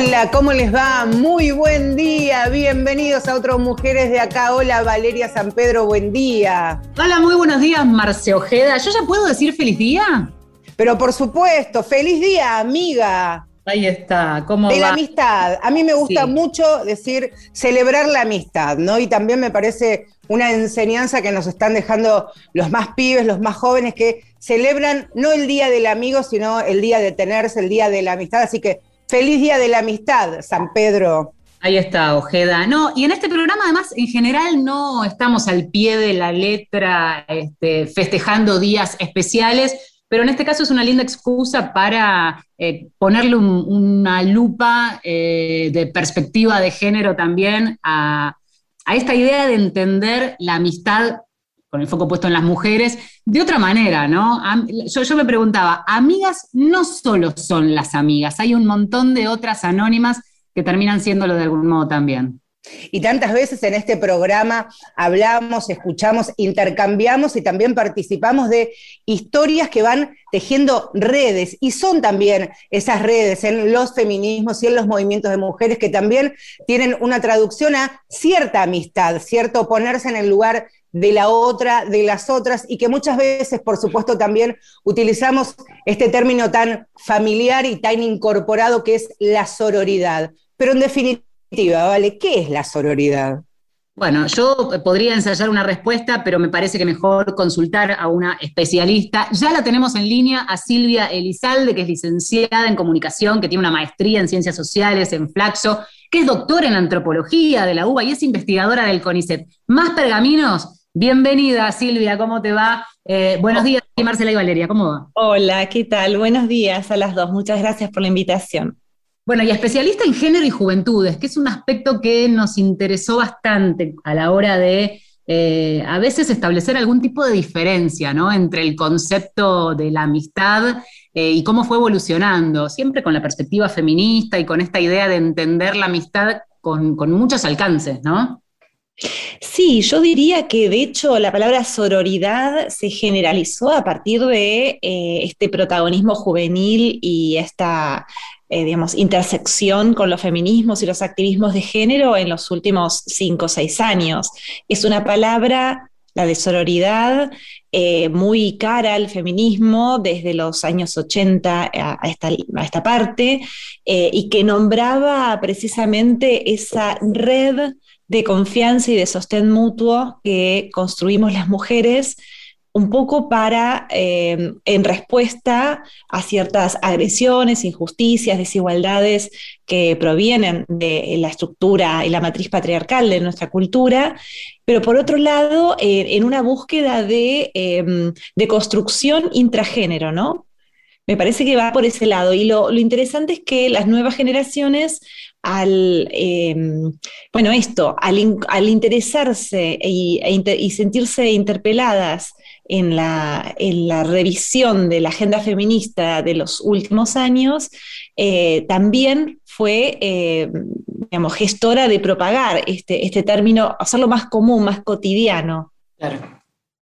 Hola, ¿cómo les va? Muy buen día. Bienvenidos a otros Mujeres de Acá. Hola, Valeria San Pedro, buen día. Hola, muy buenos días, Marce Ojeda. ¿Yo ya puedo decir feliz día? Pero por supuesto, feliz día, amiga. Ahí está, ¿cómo De va? la amistad. A mí me gusta Sí. mucho decir celebrar la amistad, ¿no? Y también me parece una enseñanza que nos están dejando los más pibes, los más jóvenes, que celebran no el día del amigo, sino el día de tenerse, el día de la amistad. Así que feliz día de la amistad, San Pedro. Ahí está, Ojeda. No, y en este programa, además, en general no estamos al pie de la letra este, festejando días especiales, pero en este caso es una linda excusa para eh, ponerle un- una lupa eh, de perspectiva de género también a, a esta idea de entender la amistad con el foco puesto en las mujeres, de otra manera, ¿no? Yo me preguntaba, amigas no solo son las amigas, hay un montón de otras anónimas que terminan siéndolo de algún modo también. Y tantas veces en este programa hablamos, escuchamos, intercambiamos y también participamos de historias que van tejiendo redes. Y son también esas redes en los feminismos y en los movimientos de mujeres que también tienen una traducción a cierta amistad, cierto ponerse en el lugar de la otra, de las otras, y que muchas veces, por supuesto, también utilizamos este término tan familiar y tan incorporado que es la sororidad. Pero en definitiva, ¿vale? ¿Qué es la sororidad? Bueno, yo podría ensayar una respuesta, pero me parece que mejor consultar a una especialista. Ya la tenemos en línea a Silvia Elizalde, que es licenciada en comunicación, que tiene una maestría en ciencias sociales en Flaxo, que es doctora en antropología de la UBA y es investigadora del CONICET. Más pergaminos, bienvenida Silvia, ¿cómo te va? Eh, buenos días, Marcela y Valeria, ¿cómo va? Hola, ¿qué tal? Buenos días a las dos. Muchas gracias por la invitación. Bueno, y especialista en género y juventudes, que es un aspecto que nos interesó bastante a la hora de eh, a veces establecer algún tipo de diferencia ¿no? entre el concepto de la amistad eh, y cómo fue evolucionando, siempre con la perspectiva feminista y con esta idea de entender la amistad con, con muchos alcances, ¿no? Sí, yo diría que de hecho la palabra sororidad se generalizó a partir de eh, este protagonismo juvenil y esta, eh, digamos, intersección con los feminismos y los activismos de género en los últimos cinco o seis años. Es una palabra, la de sororidad, eh, muy cara al feminismo desde los años 80 a, esta, a esta parte y que nombraba precisamente esa red de confianza y de sostén mutuo que construimos las mujeres un poco para, eh, en respuesta a ciertas agresiones, injusticias, desigualdades que provienen de la estructura y la matriz patriarcal de nuestra cultura, pero por otro lado, en una búsqueda de, eh, de construcción intragénero, ¿no? Me parece que va por ese lado. Y lo, lo interesante es que las nuevas generaciones al, eh, bueno, esto, al, al interesarse y, e inter, y, sentirse interpeladas en la, en la, revisión de la agenda feminista de los últimos años, eh, también fue, eh, digamos, gestora de propagar este, este término, hacerlo más común, más cotidiano. Claro.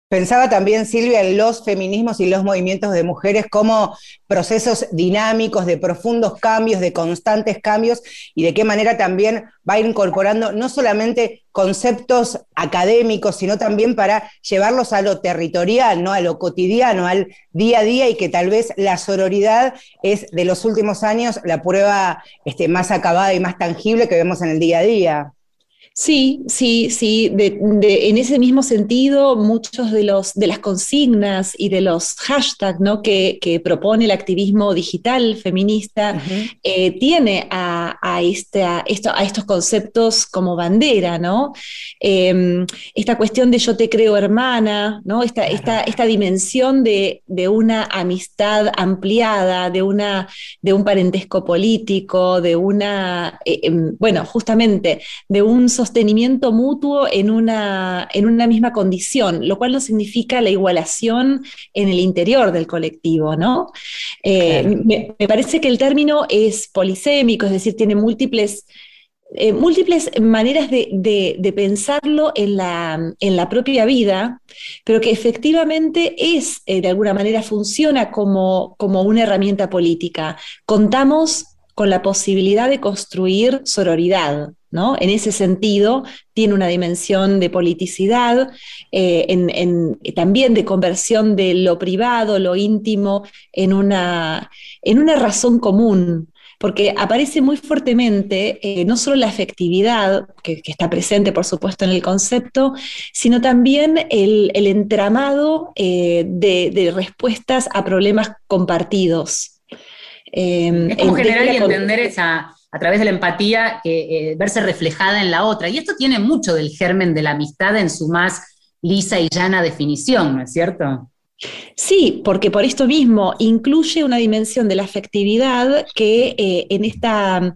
Pensaba también, Silvia, en los feminismos y los movimientos de mujeres como procesos dinámicos de profundos cambios, de constantes cambios, y de qué manera también va incorporando no solamente conceptos académicos, sino también para llevarlos a lo territorial, ¿no? a lo cotidiano, al día a día, y que tal vez la sororidad es de los últimos años la prueba este, más acabada y más tangible que vemos en el día a día. Sí, sí, sí. De, de, en ese mismo sentido, muchos de, los, de las consignas y de los hashtags ¿no? que, que, propone el activismo digital feminista uh -huh. eh, tiene a, a, esta, esto, a, estos conceptos como bandera, ¿no? Eh, esta cuestión de yo te creo hermana, ¿no? Esta, esta, esta dimensión de, de, una amistad ampliada, de, una, de un parentesco político, de una, eh, bueno, justamente, de un sostenimiento mutuo en una, en una misma condición, lo cual no significa la igualación en el interior del colectivo, ¿no? Eh, claro. me, me, parece que el término es polisémico, es decir, tiene múltiples, eh, múltiples maneras de, de, de pensarlo en la, en la, propia vida, pero que efectivamente es, eh, de alguna manera, funciona como, como una herramienta política. Contamos con la posibilidad de construir sororidad. ¿no? En ese sentido, tiene una dimensión de politicidad, eh, también de conversión de lo privado, lo íntimo, en una, en una razón común, porque aparece muy fuertemente eh, no solo la afectividad, que, está presente por supuesto en el concepto, sino también el, entramado eh, de, respuestas a problemas compartidos. Es como generar y entender esa, a través de la empatía, que, eh, verse reflejada en la otra. Y esto tiene mucho del germen de la amistad en su más lisa y llana definición, ¿no es cierto? Sí, porque por esto mismo incluye una dimensión de la afectividad que eh, en, esta,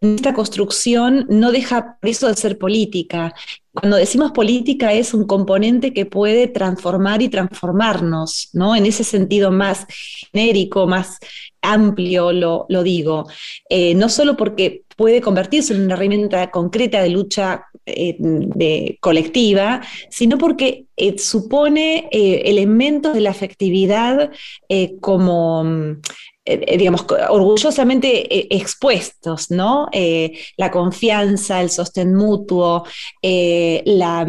en esta construcción no deja eso de ser política. Cuando decimos política es un componente que puede transformar y transformarnos, ¿no? En ese sentido más genérico, más amplio lo, digo, eh, no solo porque puede convertirse en una herramienta concreta de lucha eh, de, colectiva, sino porque eh, supone elementos de la afectividad como digamos, orgullosamente expuestos, ¿no? la confianza, el sostén mutuo, la,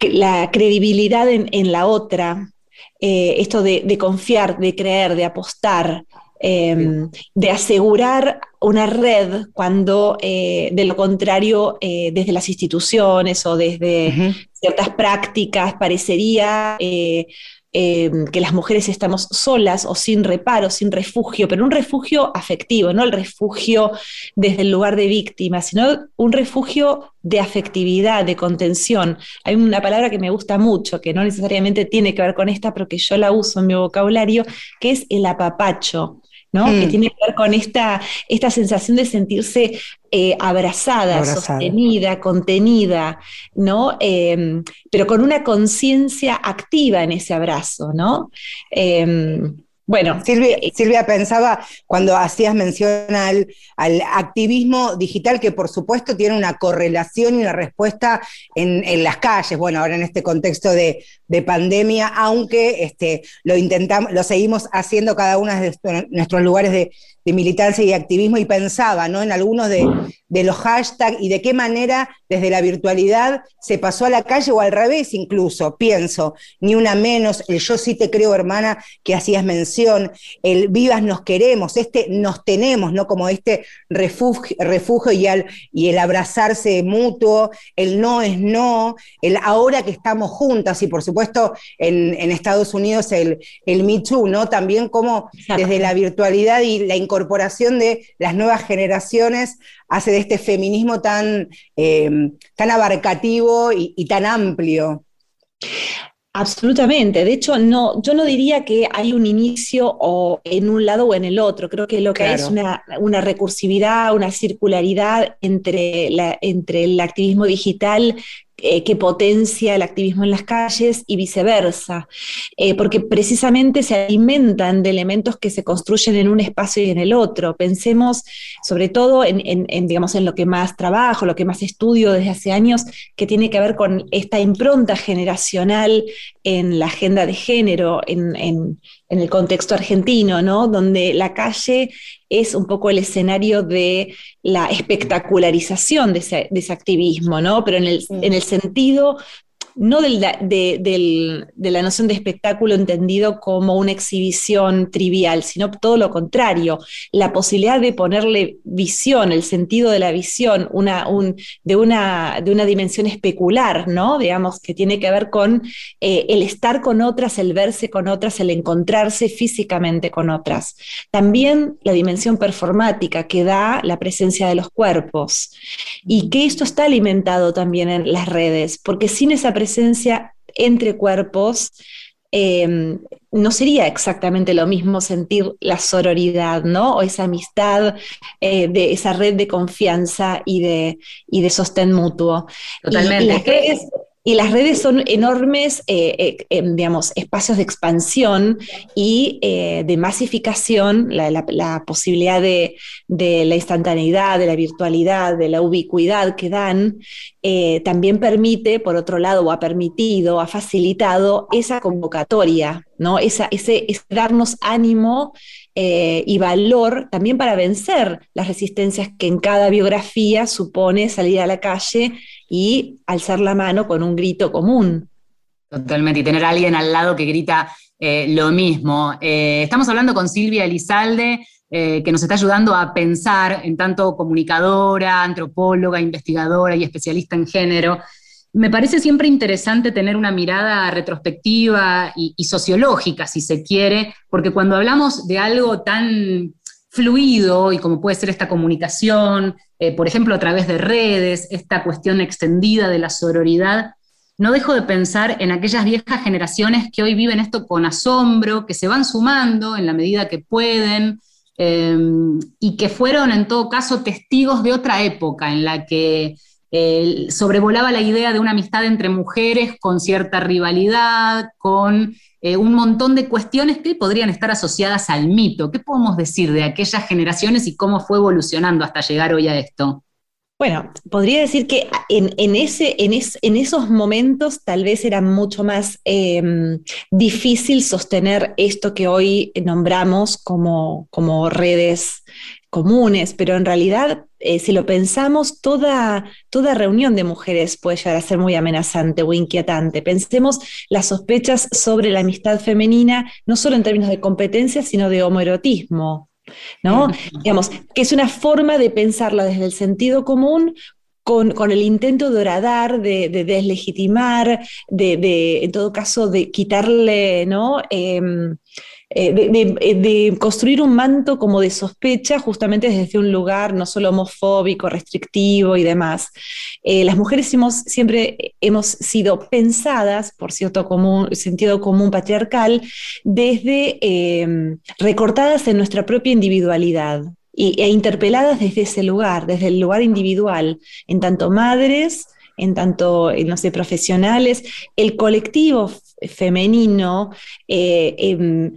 la, credibilidad en, la otra, eh, esto de, confiar, de creer, de apostar, em, de asegurar una red cuando eh, de lo contrario eh, desde las instituciones o desde ciertas prácticas parecería Em, que las mujeres estamos solas o sin reparo, sin refugio, pero un refugio afectivo, no el refugio desde el lugar de víctima, sino un refugio de afectividad, de contención. Hay una palabra que me gusta mucho, que no necesariamente tiene que ver con esta, pero que yo la uso en mi vocabulario, que es el apapacho. Que mm. tiene que ver con esta, esta sensación de sentirse eh, abrazada, sostenida, contenida, ¿no? Em, pero con una conciencia activa en ese abrazo, ¿no? Em, bueno, Silvia, eh, Silvia, pensaba cuando hacías mención al, activismo digital, que por supuesto tiene una correlación y una respuesta en, las calles, bueno, ahora en este contexto de, pandemia, aunque este, lo intentamos, lo seguimos haciendo cada uno de nuestros lugares de, de militancia y activismo y pensaba ¿no? en algunos de, los hashtags y de qué manera desde la virtualidad se pasó a la calle o al revés incluso, pienso, ni una menos, el yo sí te creo hermana que hacías mención, el vivas nos queremos, este nos tenemos, ¿no? Como este refugio, refugio y, y el abrazarse mutuo, el no es no, el ahora que estamos juntas y por supuesto en, Estados Unidos el, el Me Too, ¿no? También como desde la virtualidad y la incorporación incorporación de las nuevas generaciones hace de este feminismo tan, eh, tan abarcativo y, tan amplio. Absolutamente. De hecho, no, yo no diría que hay un inicio o en un lado o en el otro. Creo que lo que hay es una, una, recursividad, una circularidad entre, la, entre el activismo digital eh, que potencia el activismo en las calles y viceversa, eh, porque precisamente se alimentan de elementos que se construyen en un espacio y en el otro. Pensemos sobre todo en, digamos, en lo que más trabajo, lo que más estudio desde hace años, que tiene que ver con esta impronta generacional en la agenda de género, en, en el contexto argentino, ¿no? donde la calle es un poco el escenario de la espectacularización de ese, activismo, ¿no? Pero en el, en el sentido no de, la noción de espectáculo entendido como una exhibición trivial, sino todo lo contrario, la posibilidad de ponerle visión, el sentido de la visión, una, de, una, de, una, dimensión especular, ¿no? Digamos, que tiene que ver con eh, el estar con otras, el verse con otras, el encontrarse físicamente con otras. También la dimensión performática que da la presencia de los cuerpos y que esto está alimentado también en las redes, porque sin esa presencia presencia entre cuerpos, em, no sería exactamente lo mismo sentir la sororidad, ¿no? O esa amistad, eh, de esa red de confianza y de, y de sostén mutuo. Totalmente. Y las redes son enormes, eh, eh, em, digamos, espacios de expansión y eh, de masificación, la, posibilidad de, la instantaneidad, de la virtualidad, de la ubicuidad que dan, también permite, por otro lado, o ha permitido, ha facilitado esa convocatoria ¿no? ese, darnos ánimo eh, y valor también para vencer las resistencias que en cada biografía supone salir a la calle y alzar la mano con un grito común. Totalmente, y tener a alguien al lado que grita eh, lo mismo. Eh, estamos hablando con Silvia Elizalde, que nos está ayudando a pensar en tanto comunicadora, antropóloga, investigadora y especialista en género. Me parece siempre interesante tener una mirada retrospectiva y, sociológica, si se quiere, porque cuando hablamos de algo tan fluido y como puede ser esta comunicación, eh, por ejemplo, a través de redes, esta cuestión extendida de la sororidad, no dejo de pensar en aquellas viejas generaciones que hoy viven esto con asombro, que se van sumando en la medida que pueden eh, y que fueron en todo caso testigos de otra época en la que sobrevolaba la idea de una amistad entre mujeres con cierta rivalidad, con eh, un montón de cuestiones que podrían estar asociadas al mito. ¿Qué podemos decir de aquellas generaciones y cómo fue evolucionando hasta llegar hoy a esto? Bueno, podría decir que en, esos momentos tal vez era mucho más em, difícil sostener esto que hoy nombramos como redes comunes, pero en realidad, eh, si lo pensamos, toda, toda reunión de mujeres puede llegar a ser muy amenazante o inquietante. Pensemos las sospechas sobre la amistad femenina, no solo en términos de competencia, sino de homoerotismo. ¿no? Digamos, que es una forma de pensarla desde el sentido común con, el intento de horadar, de, deslegitimar, de, en todo caso, de quitarle, ¿no? Em, eh, eh, de, construir un manto como de sospecha justamente desde un lugar no solo homofóbico, restrictivo y demás. Eh, las mujeres siempre hemos sido pensadas, por cierto común, sentido común patriarcal, desde recortadas en nuestra propia individualidad. E interpeladas desde ese lugar, desde el lugar individual, en tanto madres, en tanto, no sé, profesionales, el colectivo femenino em,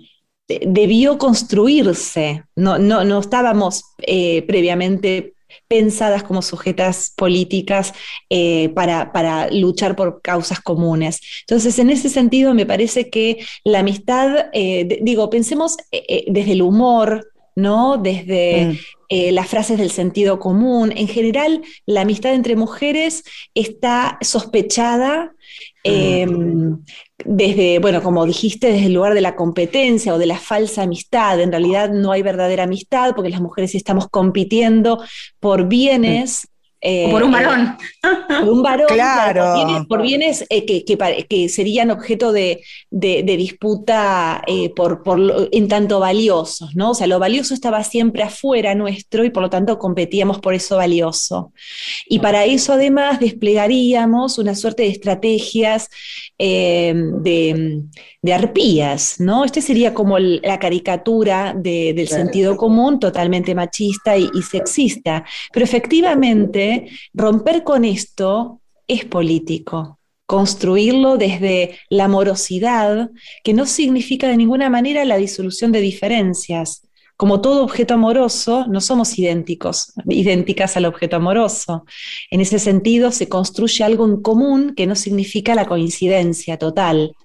debió construirse, no, no, no estábamos eh, previamente pensadas como sujetas políticas eh, para, luchar por causas comunes. Entonces, en ese sentido, me parece que la amistad, eh, digo, pensemos desde el humor, ¿no? Desde mm. las frases del sentido común. En general, la amistad entre mujeres está sospechada Em, desde, bueno, como dijiste, desde el lugar de la competencia o de la falsa amistad. En realidad no hay verdadera amistad porque las mujeres estamos compitiendo por bienes eh, por un varón. Por un varón, claro. por bienes, eh, que, serían objeto de, disputa eh, por, en tanto valiosos, ¿no? O sea, lo valioso estaba siempre afuera nuestro y por lo tanto competíamos por eso valioso. Y para eso además desplegaríamos una suerte de estrategias de, arpías, ¿no? Este sería como la caricatura del sentido común, totalmente machista y sexista. Pero efectivamente, romper con esto es político. Construirlo desde la amorosidad, que no significa de ninguna manera la disolución de diferencias. Como todo objeto amoroso, no somos idénticos, idénticas al objeto amoroso. En ese sentido, se construye algo en común que no significa la coincidencia total.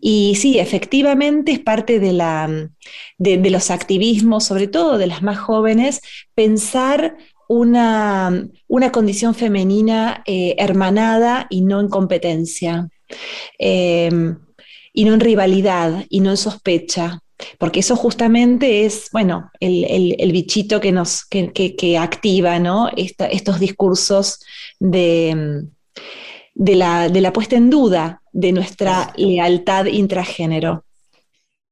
Y sí, efectivamente es parte de, la, de los activismos, sobre todo de las más jóvenes, pensar una, condición femenina eh, hermanada y no en competencia, em, y no en rivalidad, y no en sospecha, porque eso justamente es, bueno, el, bichito que nos, que, activa, ¿no? estos discursos de, de, la, de la puesta en duda de nuestra lealtad intragénero.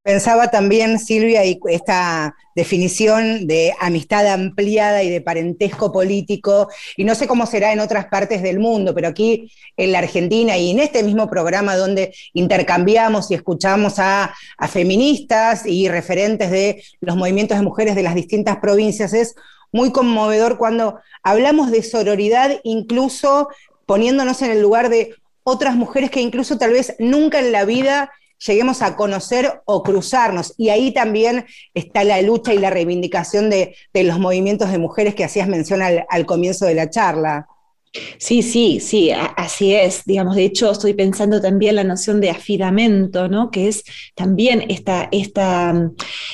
Pensaba también, Silvia, y esta definición de amistad ampliada y de parentesco político, y no sé cómo será en otras partes del mundo, pero aquí en la Argentina y en este mismo programa donde intercambiamos y escuchamos a, feministas y referentes de los movimientos de mujeres de las distintas provincias, es muy conmovedor cuando hablamos de sororidad, incluso poniéndonos en el lugar de otras mujeres que incluso tal vez nunca en la vida lleguemos a conocer o cruzarnos. Y ahí también está la lucha y la reivindicación de, los movimientos de mujeres que hacías mención al, comienzo de la charla. Sí, sí, sí, así es. Digamos, de hecho, estoy pensando también la noción de afidamento, ¿no? Que es también esta, esta,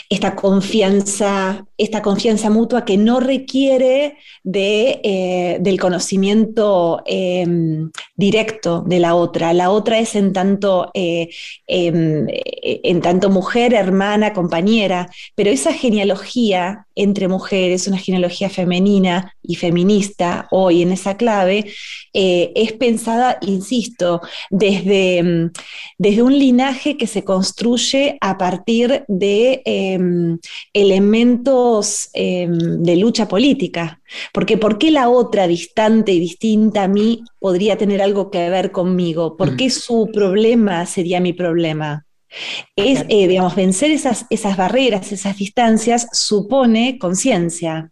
esta confianza, esta confianza mutua que no requiere de, eh, del conocimiento em, directo de la otra. La otra es en tanto, eh, em, en tanto mujer, hermana, compañera, pero esa genealogía entre mujeres, una genealogía femenina y feminista hoy en esa clave, eh, es pensada, insisto, desde, mm, desde, un linaje que se construye a partir de em, elementos em, de lucha política. Porque ¿por qué la otra distante y distinta a mí podría tener algo que ver conmigo? ¿Por qué su problema sería mi problema? Es, eh, digamos, vencer esas, esas barreras, esas distancias, supone conciencia.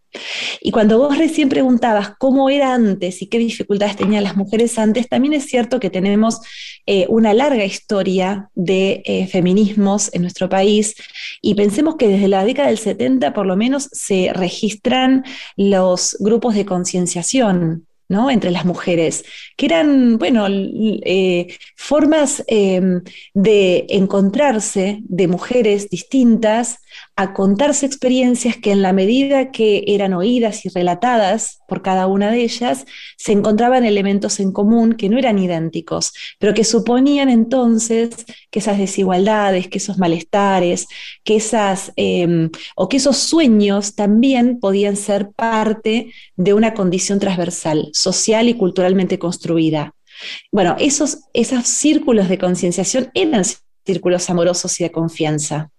Y cuando vos recién preguntabas cómo era antes y qué dificultades tenían las mujeres antes, también es cierto que tenemos eh, una larga historia de eh, feminismos en nuestro país. Y pensemos que desde la década del 70 por lo menos se registran los grupos de concienciación entre las mujeres, que eran, bueno, eh, formas em, de encontrarse de mujeres distintas a contarse experiencias que en la medida que eran oídas y relatadas por cada una de ellas, se encontraban elementos en común que no eran idénticos, pero que suponían entonces que esas desigualdades, que esos malestares, que esas, em, o que esos sueños también podían ser parte de una condición transversal, social y culturalmente construida. Bueno, esos, esos círculos de concienciación eran círculos amorosos y de confianza.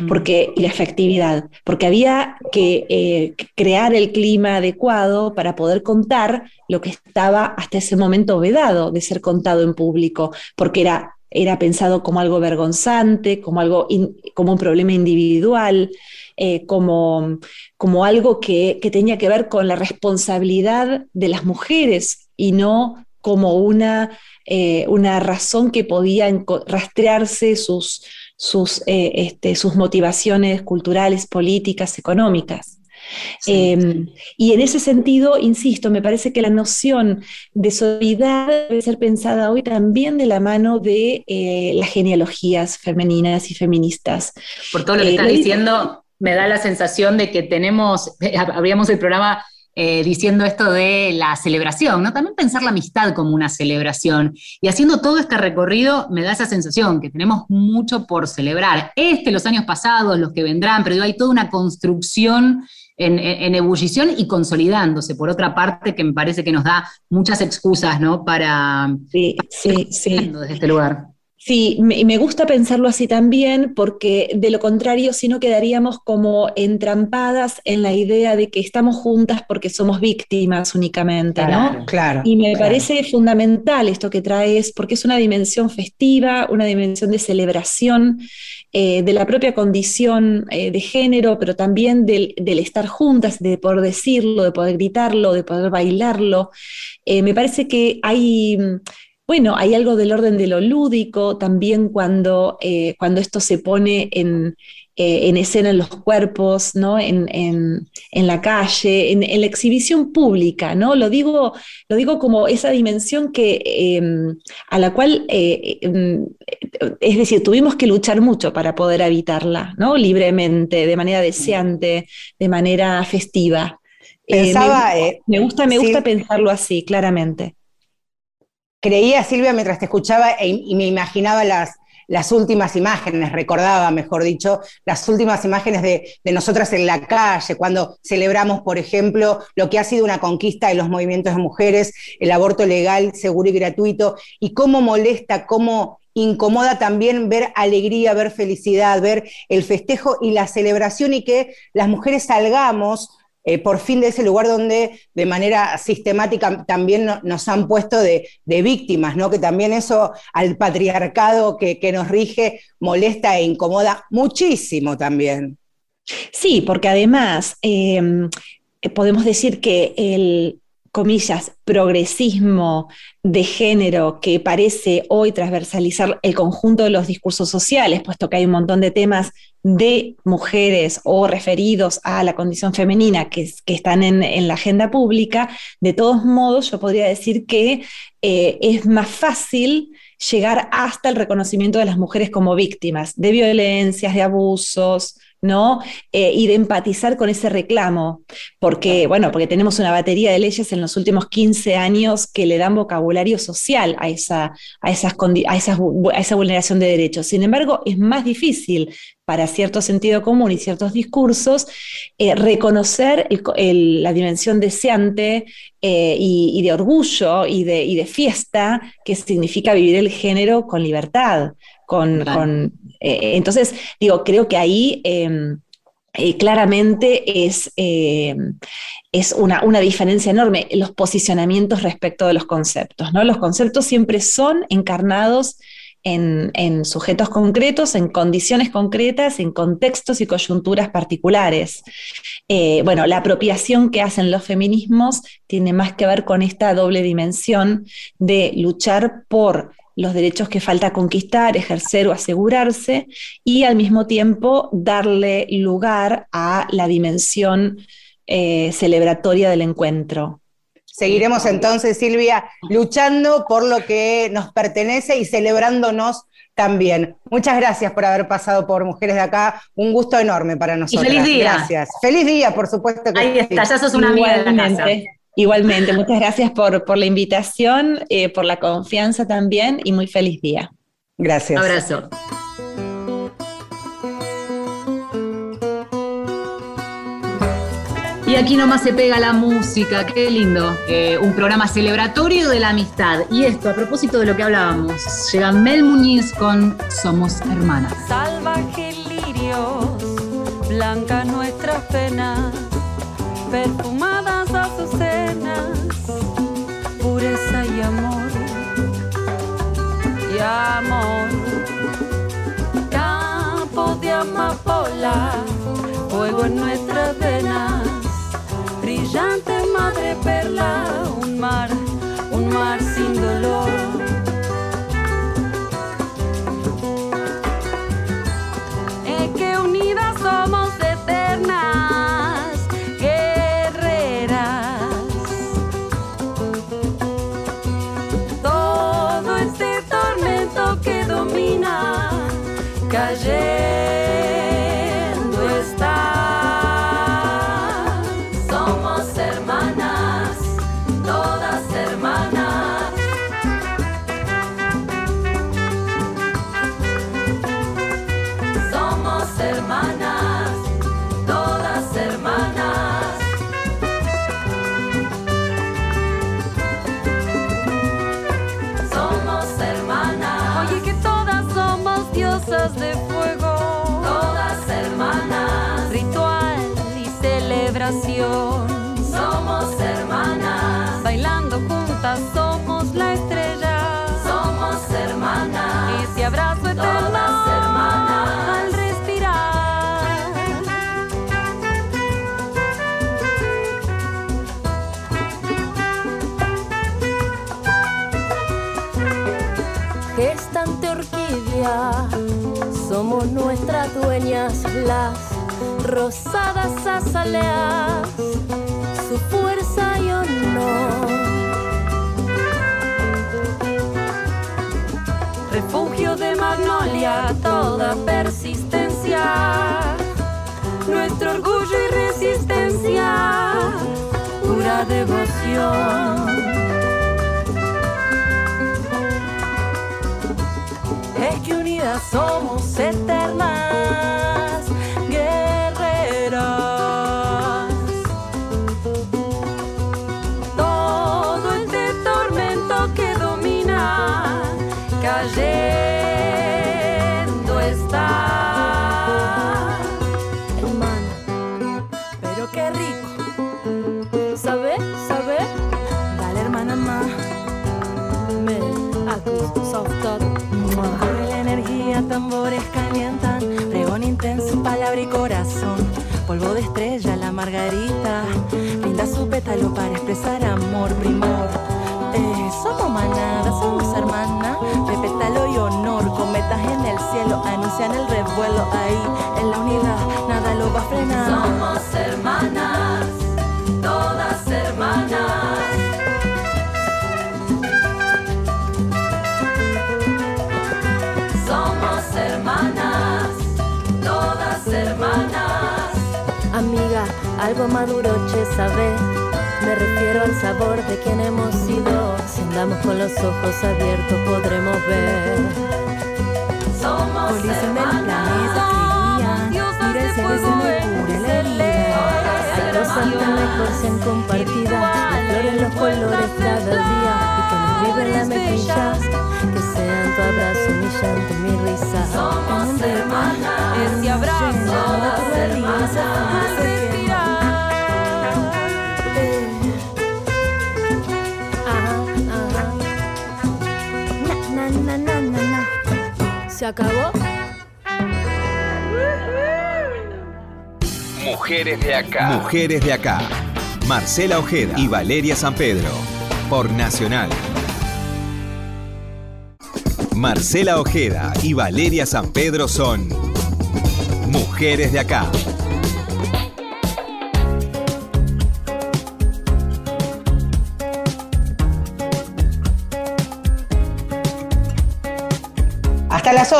Mm. porque, y la efectividad, porque había que eh, crear el clima adecuado para poder contar lo que estaba hasta ese momento vedado de ser contado en público, porque era, era pensado como algo vergonzante, como, algo como un problema individual. Eh, como, como algo que, tenía que ver con la responsabilidad de las mujeres y no como una, eh, una razón que podía rastrearse sus, sus, eh, este, sus motivaciones culturales, políticas, económicas. Em, y en ese sentido, insisto, me parece que la noción de solidaridad debe ser pensada hoy también de la mano de eh, las genealogías femeninas y feministas. Por todo lo que eh, estás diciendo, me da la sensación de que tenemos, habríamos el programa eh, diciendo esto de la celebración, ¿no? También pensar la amistad como una celebración. Y haciendo todo este recorrido me da esa sensación que tenemos mucho por celebrar. Este, los años pasados, los que vendrán, pero hay toda una construcción en, ebullición y consolidándose, por otra parte, que me parece que nos da muchas excusas, ¿no? Para, sí, sí, sí. desde este lugar. Sí, me, me gusta pensarlo así también, porque de lo contrario, si no quedaríamos como entrampadas en la idea de que estamos juntas porque somos víctimas únicamente, ¿no? Claro. Y me parece fundamental esto que traes, porque es una dimensión festiva, una dimensión de celebración eh, de la propia condición eh, de género, pero también del, estar juntas, de poder decirlo, de poder gritarlo, de poder bailarlo. Eh, me parece que hay bueno, hay algo del orden de lo lúdico también cuando, eh, cuando esto se pone en, eh, escena en los cuerpos, ¿no? en, la calle, en, la exhibición pública. ¿no? Lo, digo, lo digo como esa dimensión que, em, a la cual, eh, em, es decir, tuvimos que luchar mucho para poder habitarla ¿no? libremente, de manera deseante, de manera festiva. me, gusta, me gusta pensarlo así, claramente creía, Silvia, mientras te escuchaba e y me imaginaba las, las últimas imágenes, recordaba, mejor dicho, las últimas imágenes de, nosotras en la calle, cuando celebramos, por ejemplo, lo que ha sido una conquista de los movimientos de mujeres, el aborto legal, seguro y gratuito, y cómo molesta, cómo incomoda también ver alegría, ver felicidad, ver el festejo y la celebración y que las mujeres salgamos eh, por fin de ese lugar donde de manera sistemática también nos han puesto de, víctimas, ¿no? que también eso al patriarcado que, nos rige molesta e incomoda muchísimo también. Sí, porque además em, podemos decir que el, comillas, progresismo de género que parece hoy transversalizar el conjunto de los discursos sociales, puesto que hay un montón de temas de mujeres o referidos a la condición femenina que, están en, la agenda pública, de todos modos yo podría decir que eh, es más fácil llegar hasta el reconocimiento de las mujeres como víctimas de violencias, de abusos, ¿no? Eh, y de empatizar con ese reclamo, porque, bueno, porque tenemos una batería de leyes en los últimos 15 años que le dan vocabulario social a esa, a esas, a esas, a esa vulneración de derechos. Sin embargo, es más difícil para cierto sentido común y ciertos discursos, eh, reconocer la dimensión deseante eh, y, de orgullo y de, y de, fiesta que significa vivir el género con libertad. Con, eh, entonces, digo, creo que ahí em, claramente es, em, es una, una, diferencia enorme los posicionamientos respecto de los conceptos. ¿no? Los conceptos siempre son encarnados en, sujetos concretos, en condiciones concretas, en contextos y coyunturas particulares. Eh, bueno, la apropiación que hacen los feminismos tiene más que ver con esta doble dimensión de luchar por los derechos que falta conquistar, ejercer o asegurarse, y al mismo tiempo darle lugar a la dimensión eh, celebratoria del encuentro. Seguiremos entonces, Silvia, luchando por lo que nos pertenece y celebrándonos también. Muchas gracias por haber pasado por Mujeres de Acá. Un gusto enorme para nosotros. feliz día. Gracias. Feliz día, por supuesto que Ahí está, ya sos una amiga de la casa. Igualmente, muchas gracias por, por la invitación, eh, por la confianza también y muy feliz día. Gracias. Abrazo. Y aquí nomás se pega la música, qué lindo. Eh, un programa celebratorio de la amistad. Y esto, a propósito de lo que hablábamos, llega Mel Muñiz con Somos Hermanas. Salvaje lirios, blanca nuestras penas, perfumadas azucenas, pureza y amor. Y amor, campo de amapola, fuego en nuestras venas brillante madre perla, un mar, un mar sin dolor. Es que unidas somos calle. Dueñas, las rosadas azaleas, su fuerza y honor. Refugio de magnolia, toda persistencia, nuestro orgullo y resistencia, pura devoción. somos eternas expresar amor, primor. Eh, somos manada, somos hermana, de pétalo y honor, cometas en el cielo, anuncian el revuelo ahí, en la unidad, nada lo va a frenar. Somos hermanas, todas hermanas. Somos hermanas, todas hermanas. Amiga, algo maduro che sabe me refiero al sabor de quien hemos sido. Si andamos con los ojos abiertos podremos ver. Somos Policen del planeta Mira me en cura mi la herida. Hay cosas tan mejor sean compartidas. Las flores, los colores cada día. Y que nos vive la mejilla. Que sean tu abrazo humillante, mi risa. Somos hermanas. Ese abrazo, naturaliza, hermanas. ¿Se acabó? Mujeres de acá. Mujeres de acá. Marcela Ojeda y Valeria San Pedro. Por Nacional. Marcela Ojeda y Valeria San Pedro son Mujeres de acá.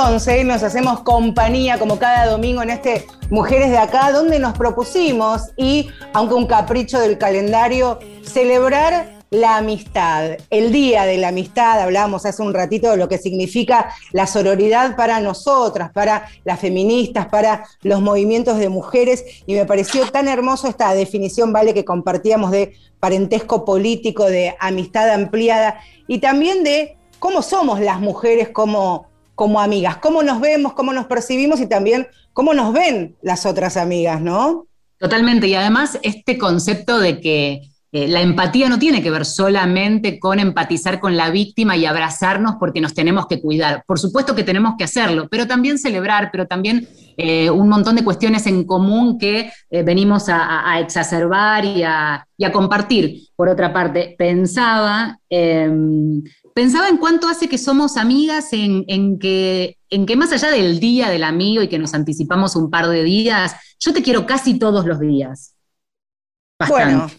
11 nos hacemos compañía como cada domingo en este Mujeres de Acá, donde nos propusimos, y aunque un capricho del calendario, celebrar la amistad, el Día de la Amistad, hablábamos hace un ratito de lo que significa la sororidad para nosotras, para las feministas, para los movimientos de mujeres, y me pareció tan hermoso esta definición, Vale, que compartíamos de parentesco político, de amistad ampliada, y también de cómo somos las mujeres como, como amigas, cómo nos vemos, cómo nos percibimos y también cómo nos ven las otras amigas, ¿no? Totalmente, y además este concepto de que eh, la empatía no tiene que ver solamente con empatizar con la víctima y abrazarnos porque nos tenemos que cuidar. Por supuesto que tenemos que hacerlo, pero también celebrar, pero también eh, un montón de cuestiones en común que eh, venimos a, exacerbar y a, y a compartir. Por otra parte, pensaba, em, pensaba en cuánto hace que somos amigas, en, en que, en que más allá del día del amigo y que nos anticipamos un par de días, yo te quiero casi todos los días. Bastante. Bueno,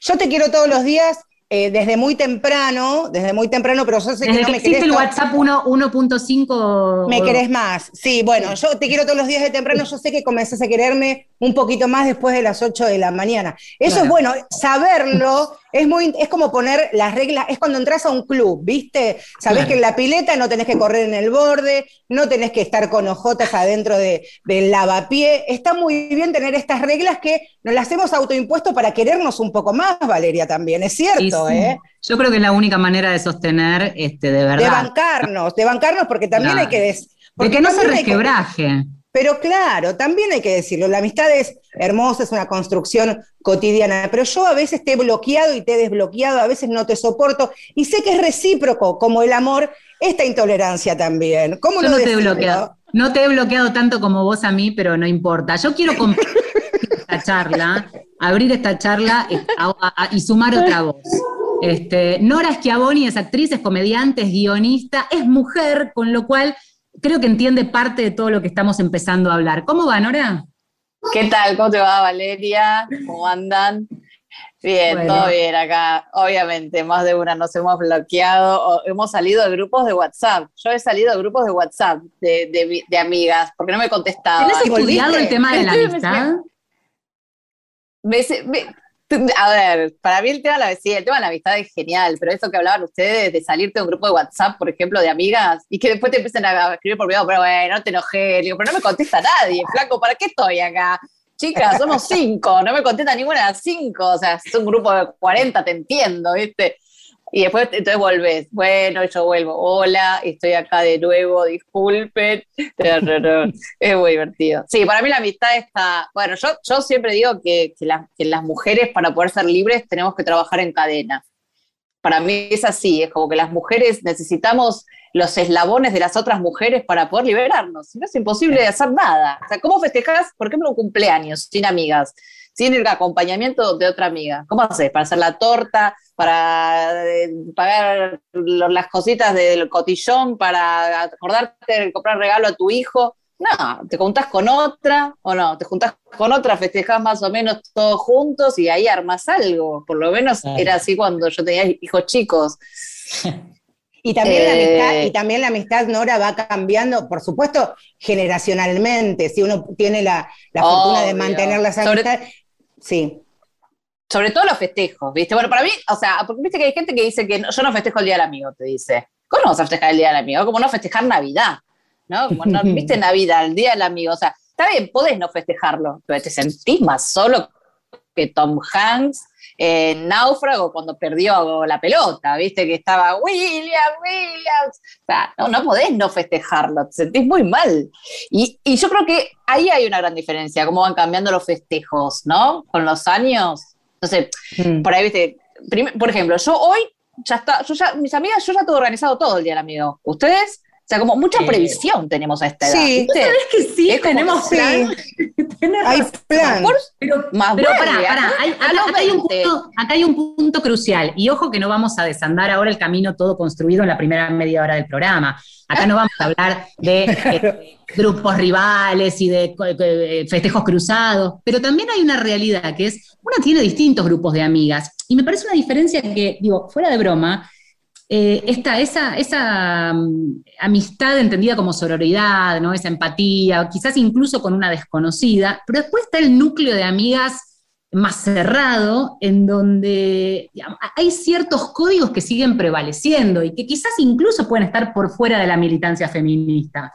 yo te quiero todos los días, eh, desde muy temprano, desde muy temprano, pero yo sé que no que me querés el WhatsApp 1 1.5. Me querés más. Sí, bueno, yo te quiero todos los días de temprano. Yo sé que comenzás a quererme un poquito más después de las 8 de la mañana. Eso Claro. es bueno, saberlo es muy es como poner las reglas, es cuando entras a un club, ¿viste? Sabés Claro. que en la pileta no tenés que correr en el borde, no tenés que estar con ojotas adentro de, del lavapié. Está muy bien tener estas reglas que nos las hemos autoimpuesto para querernos un poco más, Valeria, también, es cierto, Sí, sí. ¿eh? Yo creo que es la única manera de sostener, este, de De verdad. bancarnos, de bancarnos, porque también Claro. hay que des- De porque que no se que- resquebraje. Pero claro, también hay que decirlo, la amistad es hermosa, es una construcción cotidiana, pero yo a veces te he bloqueado y te he desbloqueado, a veces no te soporto, y sé que es recíproco, como el amor, esta intolerancia también. ¿Cómo Yo no no te he bloqueado. No te he bloqueado tanto como vos a mí, pero no importa. Yo quiero compartir esta charla, abrir esta charla eh, y sumar otra voz. Este, Nora Schiavoni es actriz, es comediante, es guionista, es mujer, con lo cual creo que entiende parte de todo lo que estamos empezando a hablar. ¿Cómo va, Nora? ¿Qué tal? ¿Cómo te va, Valeria? ¿Cómo andan? Bien, Bueno. todo bien acá. Obviamente, más de una nos hemos bloqueado o hemos salido de grupos de WhatsApp. Yo he salido de grupos de WhatsApp de, de- de amigas porque no me contestaban. ¿Tenés ¿y volviste? estudiado el tema de la amistad? Me- me- a ver, para mí el tema, de la, amistad es genial, pero eso que hablaban ustedes de salirte de un grupo de WhatsApp, por ejemplo, de amigas, y que después te empiecen a escribir por privado, pero bueno, no te enojes, digo, pero no me contesta nadie, flaco, ¿para qué estoy acá? Chicas, somos cinco, no me contesta ninguna de las cinco, o sea, es un grupo de 40, te entiendo, ¿viste? Y después entonces volvés, bueno, yo vuelvo, hola, estoy acá de nuevo, disculpen. Es muy divertido. Sí, para mí la amistad está, bueno, yo, yo siempre digo que, que, la- que las mujeres para poder ser libres tenemos que trabajar en cadena. Para mí es así, es como que las mujeres necesitamos los eslabones de las otras mujeres para poder liberarnos. Si no es imposible hacer nada. O sea, ¿cómo festejás, por ejemplo, un cumpleaños sin amigas? Sin el acompañamiento de otra amiga? ¿Cómo haces? ¿Para hacer la torta? ¿Para eh, pagar las cositas del cotillón? ¿Para acordarte de comprar regalo a tu hijo? No, te juntás con otra o no, te juntás con otra, festejás más o menos todos juntos y ahí armas algo. Por lo menos Claro. era así cuando yo tenía hijos chicos. Y también, la Eh, amistad, y también la amistad, Nora, va cambiando, por supuesto, generacionalmente. Si uno tiene la, la fortuna de mantener las Sobre- amistades. Sí. Sobre todo los festejos, ¿viste? Bueno, para mí, o sea, porque viste que hay gente que dice que no- yo no festejo el Día del Amigo, te dice. ¿Cómo no vas a festejar el Día del Amigo? Como no festejar Navidad, ¿no? Como no, viste Navidad, el Día del Amigo. O sea, está bien, podés no festejarlo, pero te sentís más solo que Tom Hanks en Náufrago cuando perdió la pelota, ¿viste? Que estaba William, Williams. O sea, no, no podés no festejarlo, te sentís muy mal. Y, y yo creo que ahí hay una gran diferencia, cómo van cambiando los festejos, ¿no? Con los años. Entonces, Mm. por ahí, viste, por ejemplo, yo hoy ya está, yo ya, mis amigas, yo ya tengo organizado todo el día del amigo. ¿Ustedes? O sea, como mucha Eh, previsión tenemos a esta edad. sí. ¿viste? ¿Sabes que sí? Es tenemos sí. plan. Tenés Hay plan. Por- Pero, Más pero pará, pará, acá- hay- a acá, los acá hay un 20. punto, acá hay un punto crucial. Y ojo que no vamos a desandar ahora el camino todo construido en la primera media hora del programa. Acá no vamos a hablar de eh, grupos rivales y de eh, festejos cruzados, pero también hay una realidad que es, una tiene distintos grupos de amigas. Y me parece una diferencia que, digo, fuera de broma, eh, esta, esa, esa mm, amistad entendida como sororidad, ¿no? esa empatía, quizás incluso con una desconocida, pero después está el núcleo de amigas más cerrado, en donde hay ciertos códigos que siguen prevaleciendo y que quizás incluso pueden estar por fuera de la militancia feminista.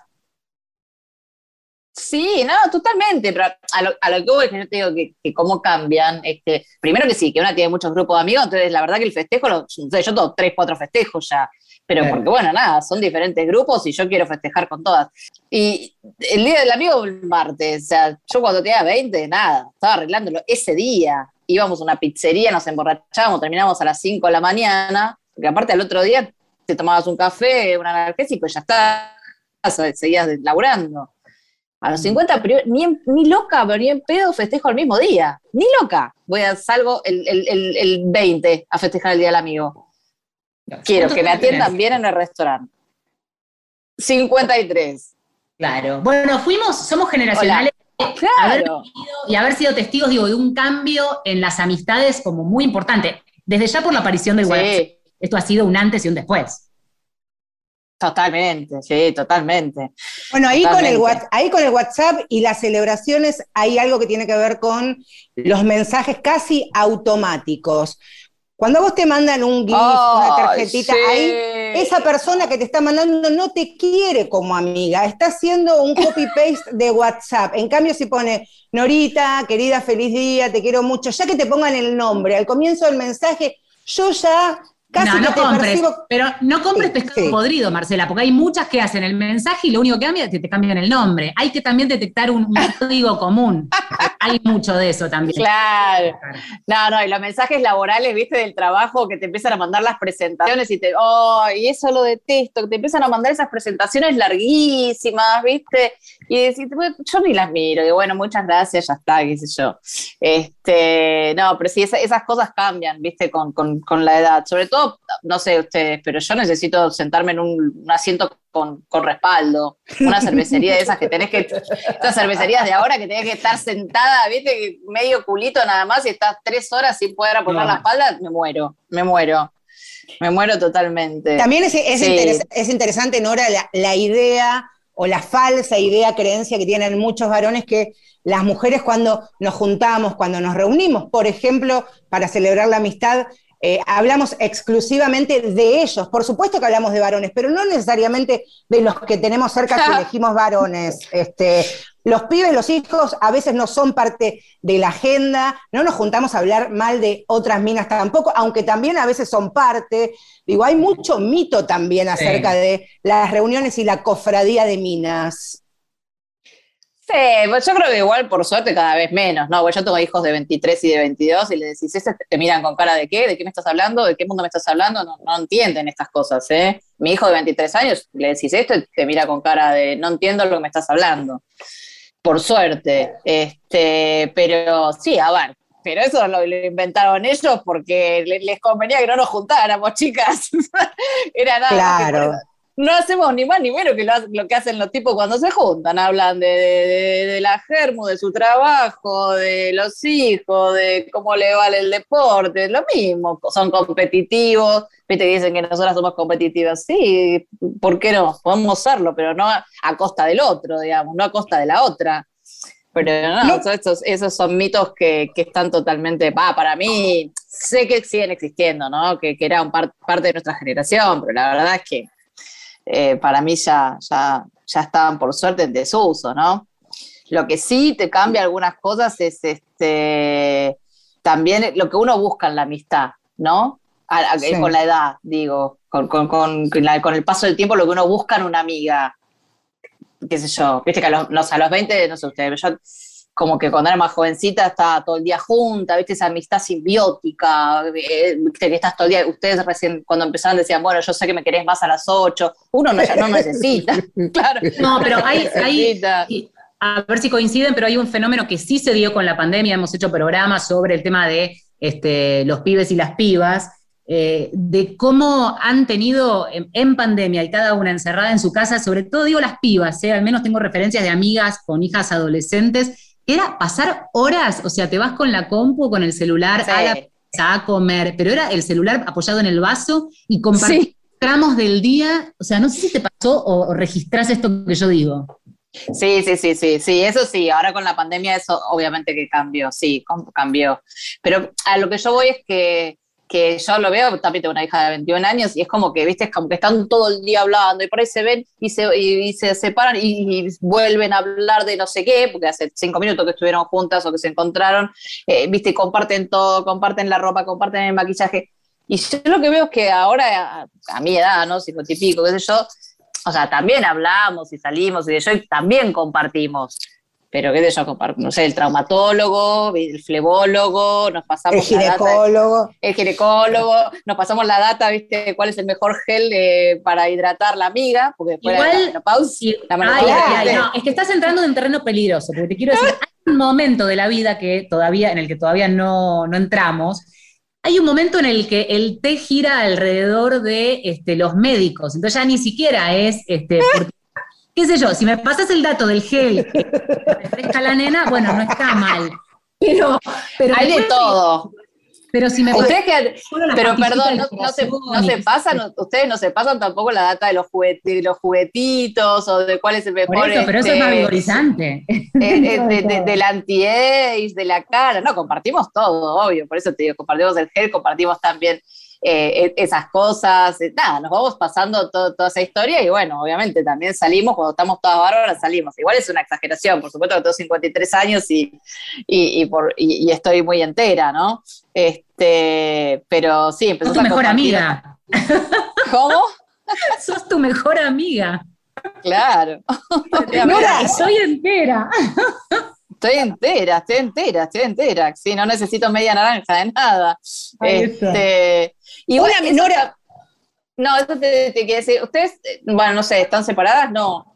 Sí, no, totalmente, pero a lo, a lo que voy es que yo te digo que, que cómo cambian, este, primero que sí, que una tiene muchos grupos de amigos, entonces la verdad que el festejo, lo, no sé, yo tengo tres, cuatro festejos ya, pero porque bueno, nada, son diferentes grupos y yo quiero festejar con todas. Y el día del amigo, el martes, o sea, yo cuando tenía 20, nada, estaba arreglándolo ese día, íbamos a una pizzería, nos emborrachábamos, terminamos a las 5 de la mañana, porque aparte al otro día te tomabas un café, un analgésico y ya está, seguías laburando. A los 50, pero ni, ni loca, pero ni en pedo festejo el mismo día. Ni loca. Voy a salgo el, el, el, el 20 a festejar el Día del Amigo. Quiero que me atiendan bien en el restaurante. 53. Claro. Bueno, fuimos, somos generacionales. Claro. vivido y haber sido testigos, digo, de un cambio en las amistades como muy importante. Desde ya por la aparición del WhatsApp. Sí, Esto ha sido un antes y un después. Totalmente, sí, totalmente. Bueno, ahí con, el, ahí con el WhatsApp y las celebraciones hay algo que tiene que ver con los mensajes casi automáticos. Cuando a vos te mandan un GIF, una tarjetita, sí. ahí esa persona que te está mandando no te quiere como amiga, está haciendo un copy-paste de WhatsApp. En cambio, si pone, Norita, querida, feliz día, te quiero mucho, ya que te pongan el nombre al comienzo del mensaje, yo ya casi no, que no te compres, percibo pero no compres Sí, pescado sí. podrido, Marcela, porque hay muchas que hacen el mensaje y lo único que cambia es que te cambian el nombre. Hay que también detectar un, un código común. Hay mucho de eso también. Claro. No, no, y los mensajes laborales, viste, del trabajo que te empiezan a mandar las presentaciones y te, oh, y eso lo detesto, que te empiezan a mandar esas presentaciones larguísimas, viste, y decís, "Bueno, yo ni las miro, y bueno, muchas gracias, ya está, qué sé yo. Este, no, pero sí, esa- esas cosas cambian, viste, con, con- con la edad. Sobre todo, no sé ustedes, pero yo necesito sentarme en un, un asiento con, con respaldo, una cervecería de esas que tenés que, estas cervecerías de ahora que tenés que estar sentada, viste, medio culito nada más y estás tres horas sin poder apoyar No. la espalda, me muero, me muero. Me muero totalmente. También es, es Sí. interes- es interesante, Nora, la, la idea o la falsa idea, creencia que tienen muchos varones que las mujeres cuando nos juntamos, cuando nos reunimos, por ejemplo, para celebrar la amistad, eh, hablamos exclusivamente de ellos. Por supuesto que hablamos de varones, pero no necesariamente de los que tenemos cerca que elegimos varones. Este, los pibes, los hijos, a veces no son parte de la agenda, no nos juntamos a hablar mal de otras minas tampoco, aunque también a veces son parte. Digo, hay mucho mito también acerca de las reuniones y la cofradía de minas. Sí, pues yo creo que igual por suerte cada vez menos, ¿no? Porque yo tengo hijos de 23 y de 22 y le decís, ¿ese te miran con cara de qué? ¿De qué me estás hablando? ¿De qué mundo me estás hablando? No, no entienden estas cosas, ¿eh? Mi hijo de 23 años, le decís esto y te mira con cara de no entiendo lo que me estás hablando. por suerte. Este, pero sí, a ver, pero eso lo, lo inventaron ellos porque le- les convenía que no nos juntáramos, chicas. Era nada. más que Claro. No hacemos ni más ni menos que lo, lo que hacen los tipos cuando se juntan. Hablan de, de- de- de la germu, de su trabajo, de los hijos, de cómo le vale el deporte. Lo mismo, son competitivos. Viste que dicen que nosotras somos competitivas. Sí, ¿por qué no? Podemos serlo, pero no a, a costa del otro, digamos, no a costa de la otra. Pero no, esos, esos son mitos que, que están totalmente, va, para mí, sé que siguen existiendo, ¿no? Que, que eran par- parte de nuestra generación, pero la verdad es que eh, para mí ya, ya, ya estaban por suerte en desuso, ¿no? Lo que sí te cambia algunas cosas es este también lo que uno busca en la amistad, ¿no? A- a- Sí. Con la edad, digo, con, con- con- con la- con el paso del tiempo, lo que uno busca en una amiga, qué sé yo, viste que a los, no sé, a los 20, no sé ustedes, yo como que cuando era más jovencita estaba todo el día junta, viste esa amistad simbiótica, eh, viste que estás todo el día, ustedes recién cuando empezaron decían, bueno, yo sé que me querés más a las 8, uno no, ya no necesita, claro. No, pero hay, hay necesita. y a ver si coinciden, pero hay un fenómeno que sí se dio con la pandemia. Hemos hecho programas sobre el tema de este, los pibes y las pibas, eh, de cómo han tenido en, en pandemia y cada una encerrada en su casa, sobre todo digo las pibas, ¿eh? al menos tengo referencias de amigas con hijas adolescentes, era pasar horas, o sea, te vas con la compu, con el celular Sí. a la pizza, a comer, pero era el celular apoyado en el vaso y compartir Sí. tramos del día, o sea, no sé si te pasó o, o registrás esto que yo digo. Sí, sí, sí, sí, sí, eso sí, ahora con la pandemia eso obviamente que cambió, sí, cambió. Pero a lo que yo voy es que, yo lo veo, también tengo una hija de 21 años y es como que, viste, como que están todo el día hablando y por ahí se ven y se, y, se separan y, vuelven a hablar de no sé qué, porque hace cinco minutos que estuvieron juntas o que se encontraron, eh, viste, comparten todo, comparten la ropa, comparten el maquillaje. Y yo lo que veo es que ahora, a, a mi edad, ¿no? Cincuenta y pico, qué sé yo, o sea, también hablamos y salimos y de yo y también compartimos. Pero qué sé yo, no sé, el traumatólogo, el flebólogo, nos El pasamos la data, ginecólogo. el ginecólogo, nos pasamos la data, viste, cuál es el mejor gel eh, para hidratar la amiga, porque después Igual- de la menopausia, Sí, la ay, menopausia, ay, no, es que estás entrando en terreno peligroso, porque te quiero decir, hay un momento de la vida que todavía, en el que todavía no, no entramos. Hay un momento en el que el té gira alrededor de este, los médicos, entonces ya ni siquiera es, este, porque, qué sé yo, si me pasas el dato del gel que refresca la nena, bueno, no está mal. Pero, pero hay de todo. Pero si me Ustedes que, pero perdón, no, no se, no se pasan, ustedes no se pasan tampoco la data de los, juguet- de los juguetitos o de cuál es el mejor. Por eso, pero eso es este, más vigorizante. eh, eh, de- de- del anti-age, de la cara. No, compartimos todo, obvio. Por eso te digo, compartimos el gel, compartimos también eh, e- esas cosas. eh, Nada, nos vamos pasando todo- toda esa historia y bueno, obviamente también salimos, cuando estamos todas bárbaras, salimos. Igual es una exageración, por supuesto que tengo 53 años y, y, y por, y, y estoy muy entera, ¿no? Este, pero sí, Sos empezamos tu a mejor compartir- amiga. ¿Cómo? Sos tu mejor amiga. Claro. Nora, Estoy entera. Estoy entera, estoy entera, estoy entera. Sí, no necesito media naranja de nada. Este, eso Nora. ta- No, eso te, te quiero decir. ¿Ustedes, bueno, no sé, están separadas? No.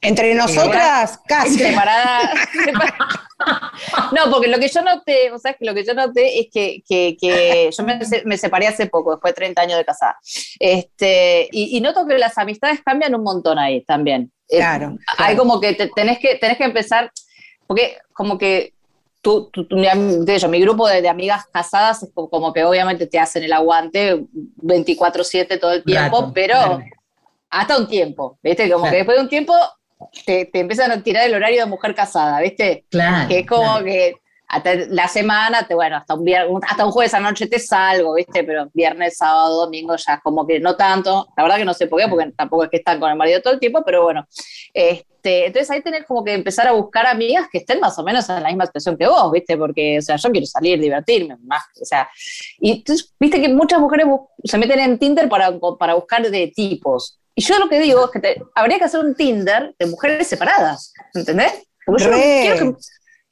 Entre nosotras, casi. Separadas. no, porque lo que yo noté, o sea, que lo que yo noté es que, que- que yo me, me separé hace poco, después de 30 años de casada. Este, y, y noto que las amistades cambian un montón ahí también. Eh, Claro, Hay como que te- tenés que tenés que empezar, porque como que tú, de hecho, mi grupo de, de amigas casadas es como, como que obviamente te hacen el aguante 24/7 todo el tiempo, Rato, pero claro. hasta un tiempo, ¿viste? Como Claro. que después de un tiempo te, te empiezan a tirar el horario de mujer casada, ¿viste? Claro. que es como claro. que hasta la semana, te, bueno, hasta un, vier- un- hasta un jueves a noche te salgo, ¿viste? Pero viernes, sábado, domingo ya como que no tanto. La verdad que no sé por qué, porque tampoco es que están con el marido todo el tiempo, pero bueno. Este, entonces ahí tenés como que empezar a buscar amigas que estén más o menos en la misma situación que vos, ¿viste? Porque, o sea, yo quiero salir, divertirme, más, o sea. Y entonces, viste que muchas mujeres se meten en Tinder para, para buscar de tipos. Y yo lo que digo es que te- habría que hacer un Tinder de mujeres separadas, ¿entendés? Porque yo no quiero que,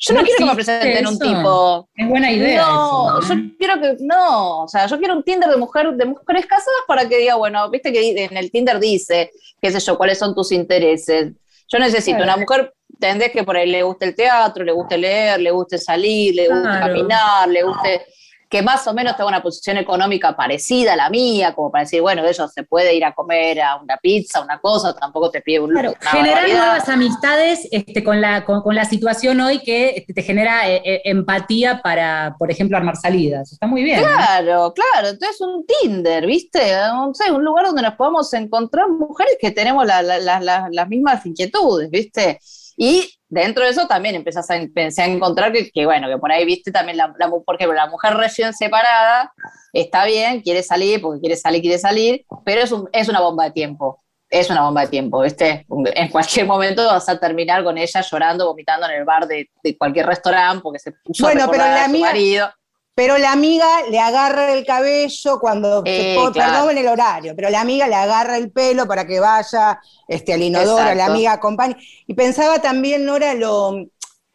yo no No quiero que me presenten un eso. tipo. Es buena idea. No, eso, ¿no? yo quiero que, no, o sea, yo quiero un Tinder de mujer, de mujeres casadas para que diga, bueno, viste que en el Tinder dice, qué sé yo, cuáles son tus intereses. Yo necesito Claro. una mujer entendés que por ahí le gusta el teatro, le gusta leer, le gusta salir, le Claro. caminar, le guste que más o menos tenga una posición económica parecida a la mía, como para decir, bueno, ellos se puede ir a comer a una pizza, una cosa, tampoco te pide un Claro, generar nuevas amistades este, con, la, con, con la situación hoy que este, te genera eh, eh, empatía para, por ejemplo, armar salidas. Está muy bien. ¿no? Claro, claro, entonces un Tinder, ¿viste? Sé, un lugar donde nos podamos encontrar mujeres que tenemos la- la- las mismas inquietudes, ¿viste? Y dentro de eso también empezás a, empecé a encontrar que, que, bueno, que por ahí, ¿viste? También, la, la por ejemplo, la mujer recién separada está bien, quiere salir, porque quiere salir, quiere salir, pero es, un- es una bomba de tiempo. Es una bomba de tiempo, ¿viste? En cualquier momento vas a terminar con ella llorando, vomitando en el bar de, de cualquier restaurante porque se puso a Bueno, pero recordar la a su marido. Pero la amiga le agarra el cabello cuando, se Eh, claro. perdón en el horario, pero la amiga le agarra el pelo para que vaya este, al inodoro, Exacto. la amiga acompañe. Y pensaba también, Nora, lo,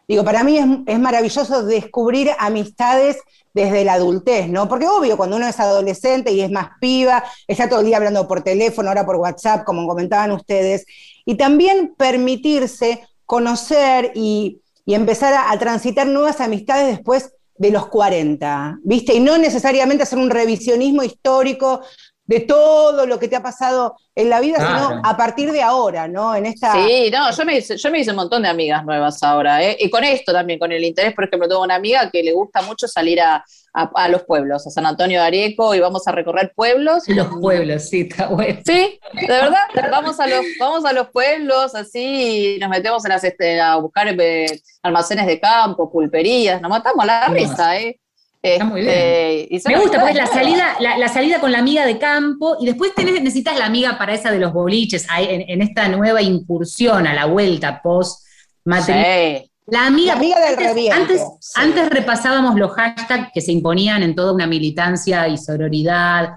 digo, para mí es, es maravilloso descubrir amistades desde la adultez, ¿no? Porque obvio, cuando uno es adolescente y es más piba, está todo el día hablando por teléfono, ahora por WhatsApp, como comentaban ustedes, y también permitirse conocer y, y empezar a, a transitar nuevas amistades después de los 40, ¿viste? Y no necesariamente hacer un revisionismo histórico de todo lo que te ha pasado en la vida, Claro. sino a partir de ahora, ¿no? En esta... Sí, no, yo me, hice, yo me hice un montón de amigas nuevas ahora, ¿eh? Y con esto también, con el interés, por ejemplo, tengo una amiga que le gusta mucho salir a, a- a los pueblos, a San Antonio de Areco, y vamos a recorrer pueblos. Los pueblos, sí, está bueno. Sí, de verdad, vamos a los, vamos a los pueblos, así nos metemos en las, este, a buscar eh, almacenes de campo, pulperías, nos matamos a la risa, ¿eh? Está muy Este, y son Me gusta porque es la salida, la, la salida con la amiga de campo y después tenés- necesitas la amiga para esa de los boliches, ahí en, en esta nueva incursión a la vuelta post matrimonio. Sí. La amiga, La amiga del antes, reviento, antes, sí. antes repasábamos los hashtags que se imponían en toda una militancia y sororidad,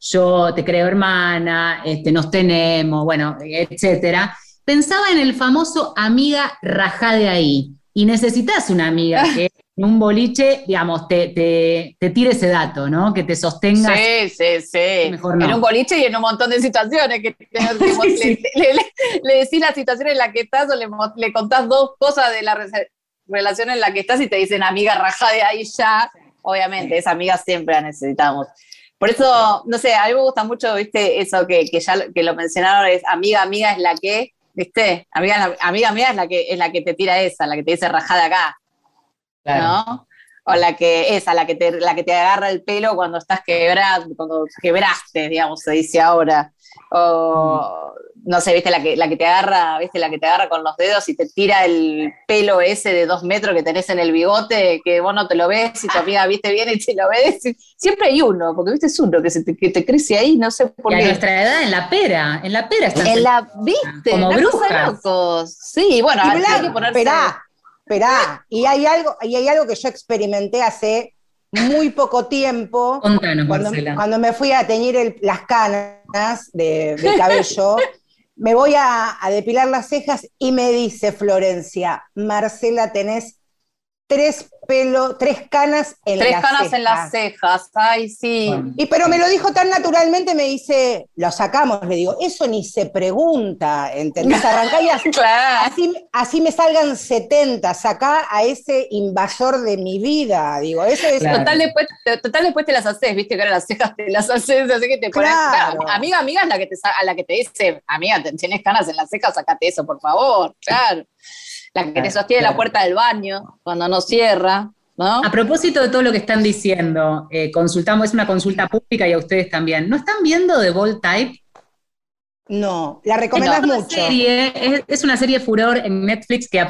yo te creo hermana, este, nos tenemos, bueno, etcétera. Pensaba en el famoso amiga rajá de ahí. Y necesitas una amiga que en un boliche, digamos, te, te, te tire ese dato, ¿no? Que te sostenga. Sí, sí, sí. Mejor no. En un boliche y en un montón de situaciones que, que- Sí. le, le- le decís la situación en la que estás o le, le contás dos cosas de la re- relación en la que estás y te dicen amiga raja de ahí ya. Obviamente, esa amiga siempre la necesitamos. Por eso, no sé, a mí me gusta mucho, viste, eso que, que ya que lo mencionaron, es amiga, amiga es la que, viste, amiga, amiga mía es la que es la que te tira esa, la que te dice rajada acá. ¿No? O la que esa, la que te, la que te agarra el pelo cuando estás quebrado, cuando quebraste, digamos, se dice ahora. O no sé, viste la que, la que te agarra, viste, la que te agarra con los dedos y te tira el pelo ese de dos metros que tenés en el bigote, que vos no te lo ves y tu amiga viste bien y te lo ves. Siempre hay uno, porque viste es uno que, se te, que te crece ahí, no sé por Y a qué. nuestra edad, en la pera, en la pera están En la, viste, Como brujas. locos. Sí, bueno, Y hay que ponerse. Esperá. Y hay algo, y hay algo que yo experimenté hace muy poco tiempo. Contanos, Cuando, Marcela. cuando me fui a teñir el- las canas de, de cabello, me voy a, a depilar las cejas y me dice Florencia, Marcela, tenés tres pelo, tres canas en Tres las canas cejas. en las cejas, ay, sí. Bueno. Y pero me lo dijo tan naturalmente, me dice, lo sacamos, le digo, eso ni se pregunta, ¿entendés? Arrancá y así, Claro. así, así me salgan 70, sacá a ese invasor de mi vida, digo, eso es... Claro. Total después, total después te las haces, viste que ahora las cejas te las haces, así que te pones. Claro. amiga, amiga es la que te a la que te dice, amiga, tienes canas en las cejas, sacate eso, por favor. Claro. La que te sostiene claro. la puerta del baño cuando no cierra, ¿no? A propósito de todo lo que están diciendo, eh, consultamos, es una consulta pública y a ustedes también. ¿No están viendo The Bold Type? No, la recomendás Es una mucho. serie, es, es una serie furor en Netflix que...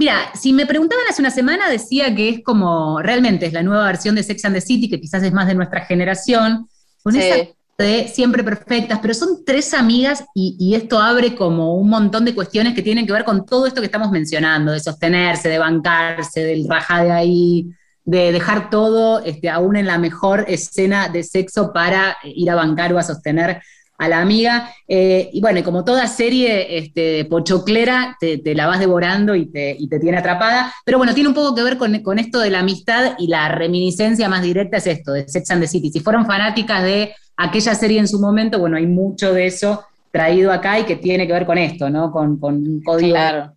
Mira, si me preguntaban hace una semana, decía que es como, realmente es la nueva versión de Sex and the City, que quizás es más de nuestra generación, con Sí. esa de siempre perfectas, pero son tres amigas y, esto abre como un montón de cuestiones que tienen que ver con todo esto que estamos mencionando, de sostenerse, de bancarse, del raja de ahí, de dejar todo este, aún en la mejor escena de sexo para ir a bancar o a sostener a la amiga. Eh, y bueno, como toda serie este, pochoclera, te, la vas devorando y te, te tiene atrapada. Pero bueno, tiene un poco que ver con, con esto de la amistad y la reminiscencia más directa es esto, de Sex and the City. Si fueron fanáticas de aquella serie en su momento, bueno, hay mucho de eso traído acá y que tiene que ver con esto, ¿no? Con, con un código Claro.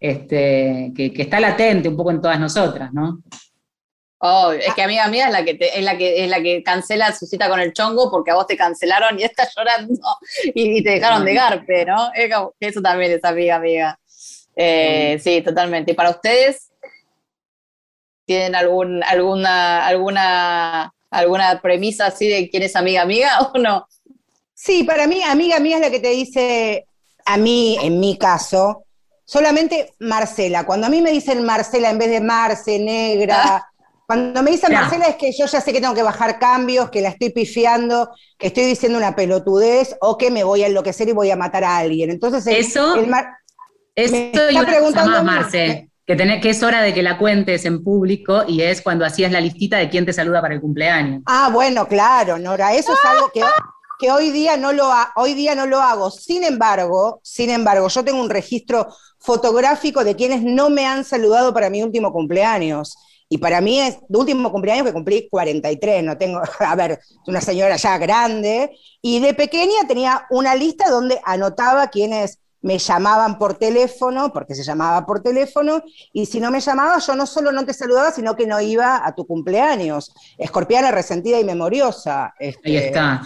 este, que, que está latente un poco en todas nosotras, ¿no? Oh, es que amiga mía es la que te- es la que es la que cancela su cita con el chongo porque a vos te cancelaron y estás llorando y, y te dejaron de garpe, ¿no? Eso también es amiga amiga. Eh, sí, totalmente. ¿Y para ustedes? ¿Tienen algún, alguna, alguna, alguna premisa así de quién es amiga amiga o no? Sí, para mí, amiga mía es la que te dice, a mí, en mi caso, solamente Marcela. Cuando a mí me dicen Marcela en vez de Marce, negra, cuando me dicen Ya. Marcela es que yo ya sé que tengo que bajar cambios, que la estoy pifiando, que estoy diciendo una pelotudez o que me voy a enloquecer y voy a matar a alguien. Entonces, el- Eso- el mar- Me está preguntando más. Marce, que, tenés- que es hora de que la cuentes en público y es cuando hacías la listita de quién te saluda para el cumpleaños. Ah, bueno, claro, Nora, eso es algo que, que hoy, día no lo hoy día no lo hago. Sin embargo, sin embargo, yo tengo un registro fotográfico de quienes no me han saludado para mi último cumpleaños. Y para mí es de último cumpleaños que cumplí 43, no tengo, a ver, una señora ya grande. Y de pequeña tenía una lista donde anotaba quienes me llamaban por teléfono, porque se llamaba por teléfono, y si no me llamaba, yo no solo no te saludaba, sino que no iba a tu cumpleaños. Escorpiana resentida y memoriosa. este, Ahí está.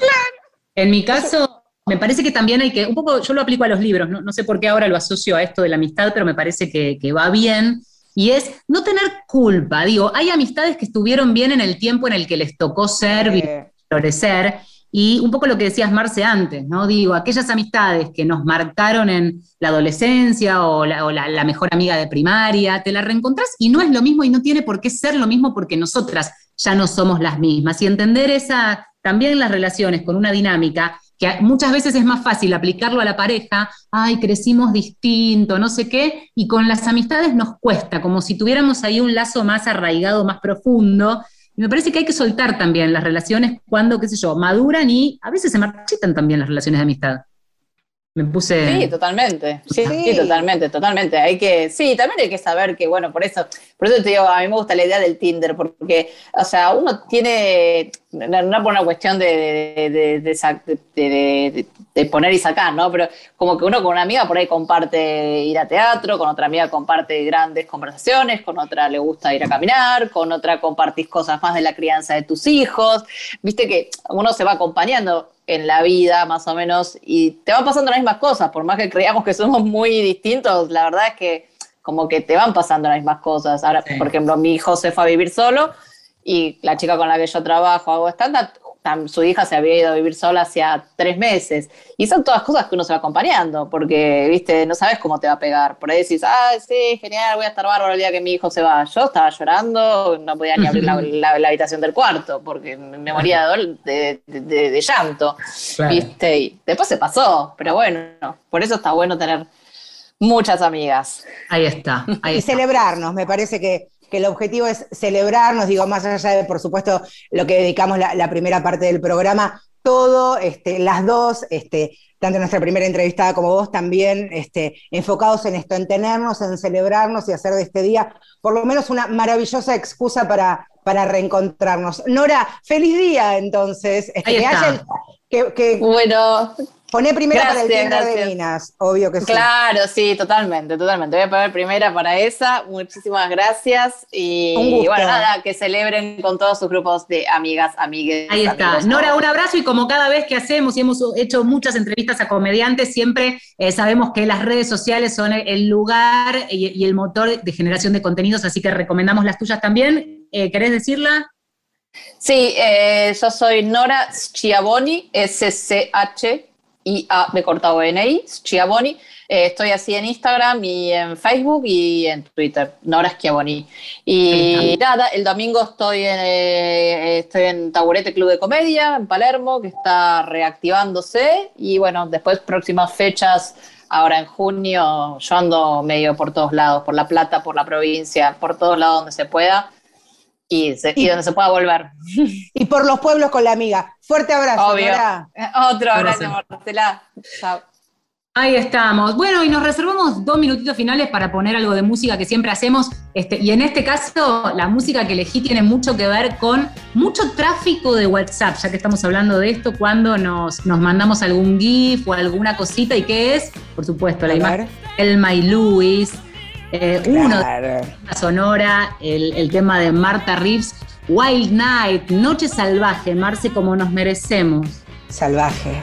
En mi caso, me parece que también hay que, un poco, yo lo aplico a los libros, no, no sé por qué ahora lo asocio a esto de la amistad, pero me parece que, que va bien. Y es no tener culpa. Digo, hay amistades que estuvieron bien en el tiempo en el que les tocó ser, florecer. Y un poco lo que decías, Marce, antes, ¿no? Digo, aquellas amistades que nos marcaron en la adolescencia o, la, mejor amiga de primaria, te la reencontrás y no es lo mismo y no tiene por qué ser lo mismo porque nosotras ya no somos las mismas. Y entender esa, también las relaciones con una dinámica, que muchas veces es más fácil aplicarlo a la pareja, ay, crecimos distinto, no sé qué, y con las amistades nos cuesta, como si tuviéramos ahí un lazo más arraigado, más profundo. Y me parece que hay que soltar también las relaciones cuando, qué sé yo, maduran y a veces se marchitan también las relaciones de amistad. Me puse... Sí, totalmente. Sí, Sí. sí, totalmente, totalmente. Hay que, sí, también hay que saber que, bueno, por eso, por eso te digo, a mí me gusta la idea del Tinder, porque, o sea, uno tiene, no, por una cuestión de, de, de- de sa- de- poner y sacar, ¿no? Pero como que uno con una amiga por ahí comparte ir a teatro, con otra amiga comparte grandes conversaciones, con otra le gusta ir a caminar, con otra compartís cosas más de la crianza de tus hijos. Viste que uno se va acompañando en la vida, más o menos, y te van pasando las mismas cosas, por más que creamos que somos muy distintos, la verdad es que como que te van pasando las mismas cosas. Ahora, Sí. por ejemplo, mi hijo se fue a vivir solo y la chica con la que yo trabajo, hago stand su hija se había ido a vivir sola hacía tres meses. Y son todas cosas que uno se va acompañando, porque, viste, no sabes cómo te va a pegar. Por ahí decís, ah, sí, genial, voy a estar bárbaro el día que mi hijo se va. Yo estaba llorando, no podía ni abrir la, la- la habitación del cuarto, porque me moría de, de- de- de- de llanto. Claro. ¿Viste? Y después se pasó, pero bueno, por eso está bueno tener muchas amigas. Ahí está, ahí y está. celebrarnos, me parece que, que el objetivo es celebrarnos, digo, más allá de, por supuesto, lo que dedicamos la, la primera parte del programa, todo, este, las dos, este, tanto nuestra primera entrevistada como vos también, este, enfocados en esto, en tenernos, en celebrarnos y hacer de este día por lo menos una maravillosa excusa para, para reencontrarnos. Nora, feliz día entonces. Este, Ahí que, está. hayan- que, que Bueno, poné primera para el Gracias, Tinder de gracias. Minas, obvio que sí. Claro, sí, totalmente, totalmente. Voy a poner primera para esa. Muchísimas gracias. Y Un gusto. bueno, nada, que celebren con todos sus grupos de amigas, amigues. Ahí está. Nora, un abrazo y como cada vez que hacemos y hemos hecho muchas entrevistas a comediantes, siempre eh, sabemos que las redes sociales son el lugar y, y el motor de generación de contenidos, así que recomendamos las tuyas también. Eh, ¿Querés decirla? Sí, eh, yo soy Nora Schiavoni, S-C-H-I-A de cortado N-I, Schiavoni. Eh, estoy así en Instagram y en Facebook y en Twitter, Nora Schiavoni. Y nada, el domingo estoy en, eh, estoy en Taburete Club de Comedia, en Palermo, que está reactivándose. Y bueno, después próximas fechas, ahora en junio, yo ando medio por todos lados, por La Plata, por la provincia, por todos lados donde se pueda. Y, se- y donde se pueda volver. Y por los pueblos con la amiga. Fuerte abrazo, Obvio. Nora. Otro abrazo. Marcela. Chao. Ahí estamos. Bueno, y nos reservamos dos minutitos finales para poner algo de música que siempre hacemos. Este, y en este caso, la música que elegí tiene mucho que ver con mucho tráfico de WhatsApp, ya que estamos hablando de esto, cuando nos, nos mandamos algún GIF o alguna cosita. ¿Y qué es? Por supuesto, la A imagen Elma y Luis. Eh, Uno, Claro. la sonora, el, el tema de Marta Reeves, Wild Night, Noche Salvaje, Marce, como nos merecemos. Salvaje.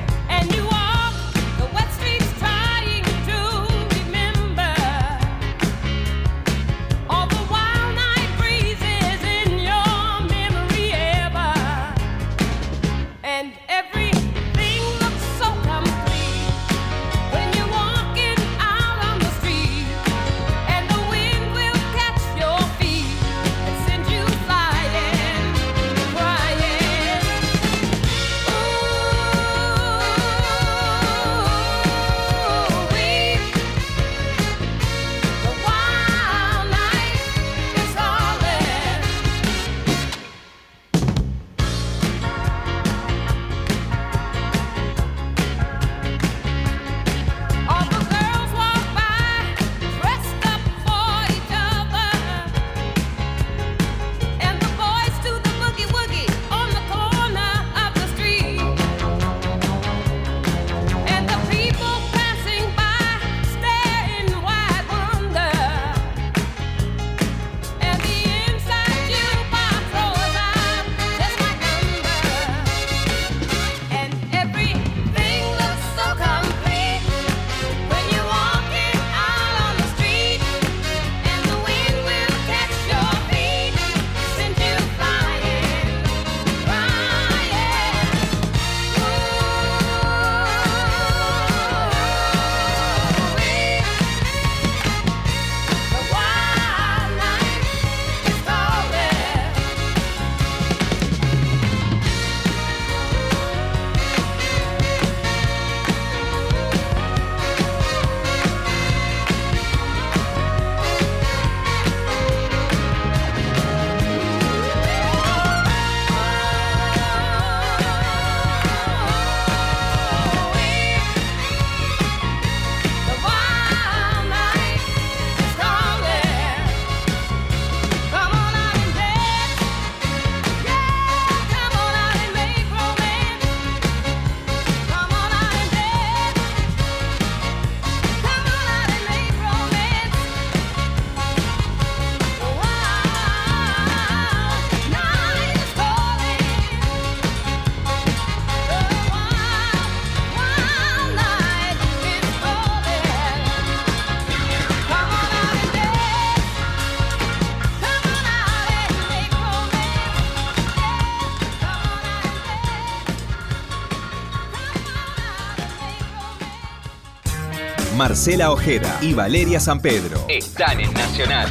Marcela Ojeda y Valeria San Pedro están en Nacional.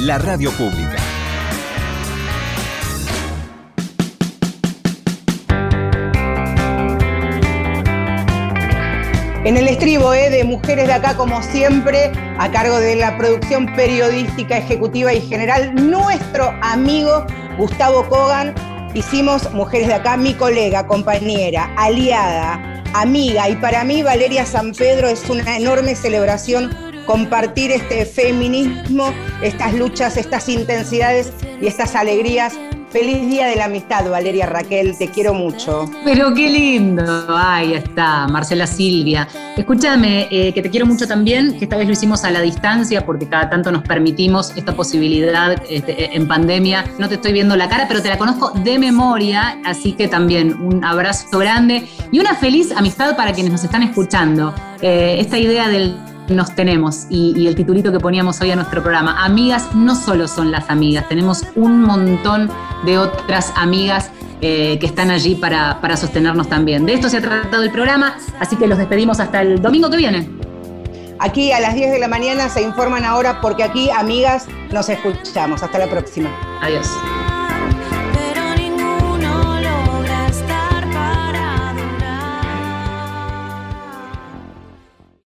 La radio pública. En el estribo ¿eh? de Mujeres de Acá, como siempre, a cargo de la producción periodística, ejecutiva y general, nuestro amigo Gustavo Kogan. Hicimos Mujeres de Acá, mi colega, compañera, aliada, amiga, y para mí Valeria San Pedro es una enorme celebración compartir este feminismo, estas luchas, estas intensidades y estas alegrías. Feliz Día de la Amistad, Valeria Raquel, te quiero mucho. Pero qué lindo. Ahí está, Marcela Silvia. Escúchame, eh, que te quiero mucho también, que esta vez lo hicimos a la distancia porque cada tanto nos permitimos esta posibilidad este, en pandemia. No te estoy viendo la cara, pero te la conozco de memoria, así que también un abrazo grande y una feliz amistad para quienes nos están escuchando. Eh, esta idea del nos tenemos y, y el titulito que poníamos hoy a nuestro programa. Amigas no solo son las amigas, tenemos un montón de otras amigas eh, que están allí para, para sostenernos también. De esto se ha tratado el programa, así que los despedimos hasta el domingo que viene. Aquí a las 10 de la mañana se informan ahora porque aquí, amigas, nos escuchamos. Hasta la próxima. Adiós.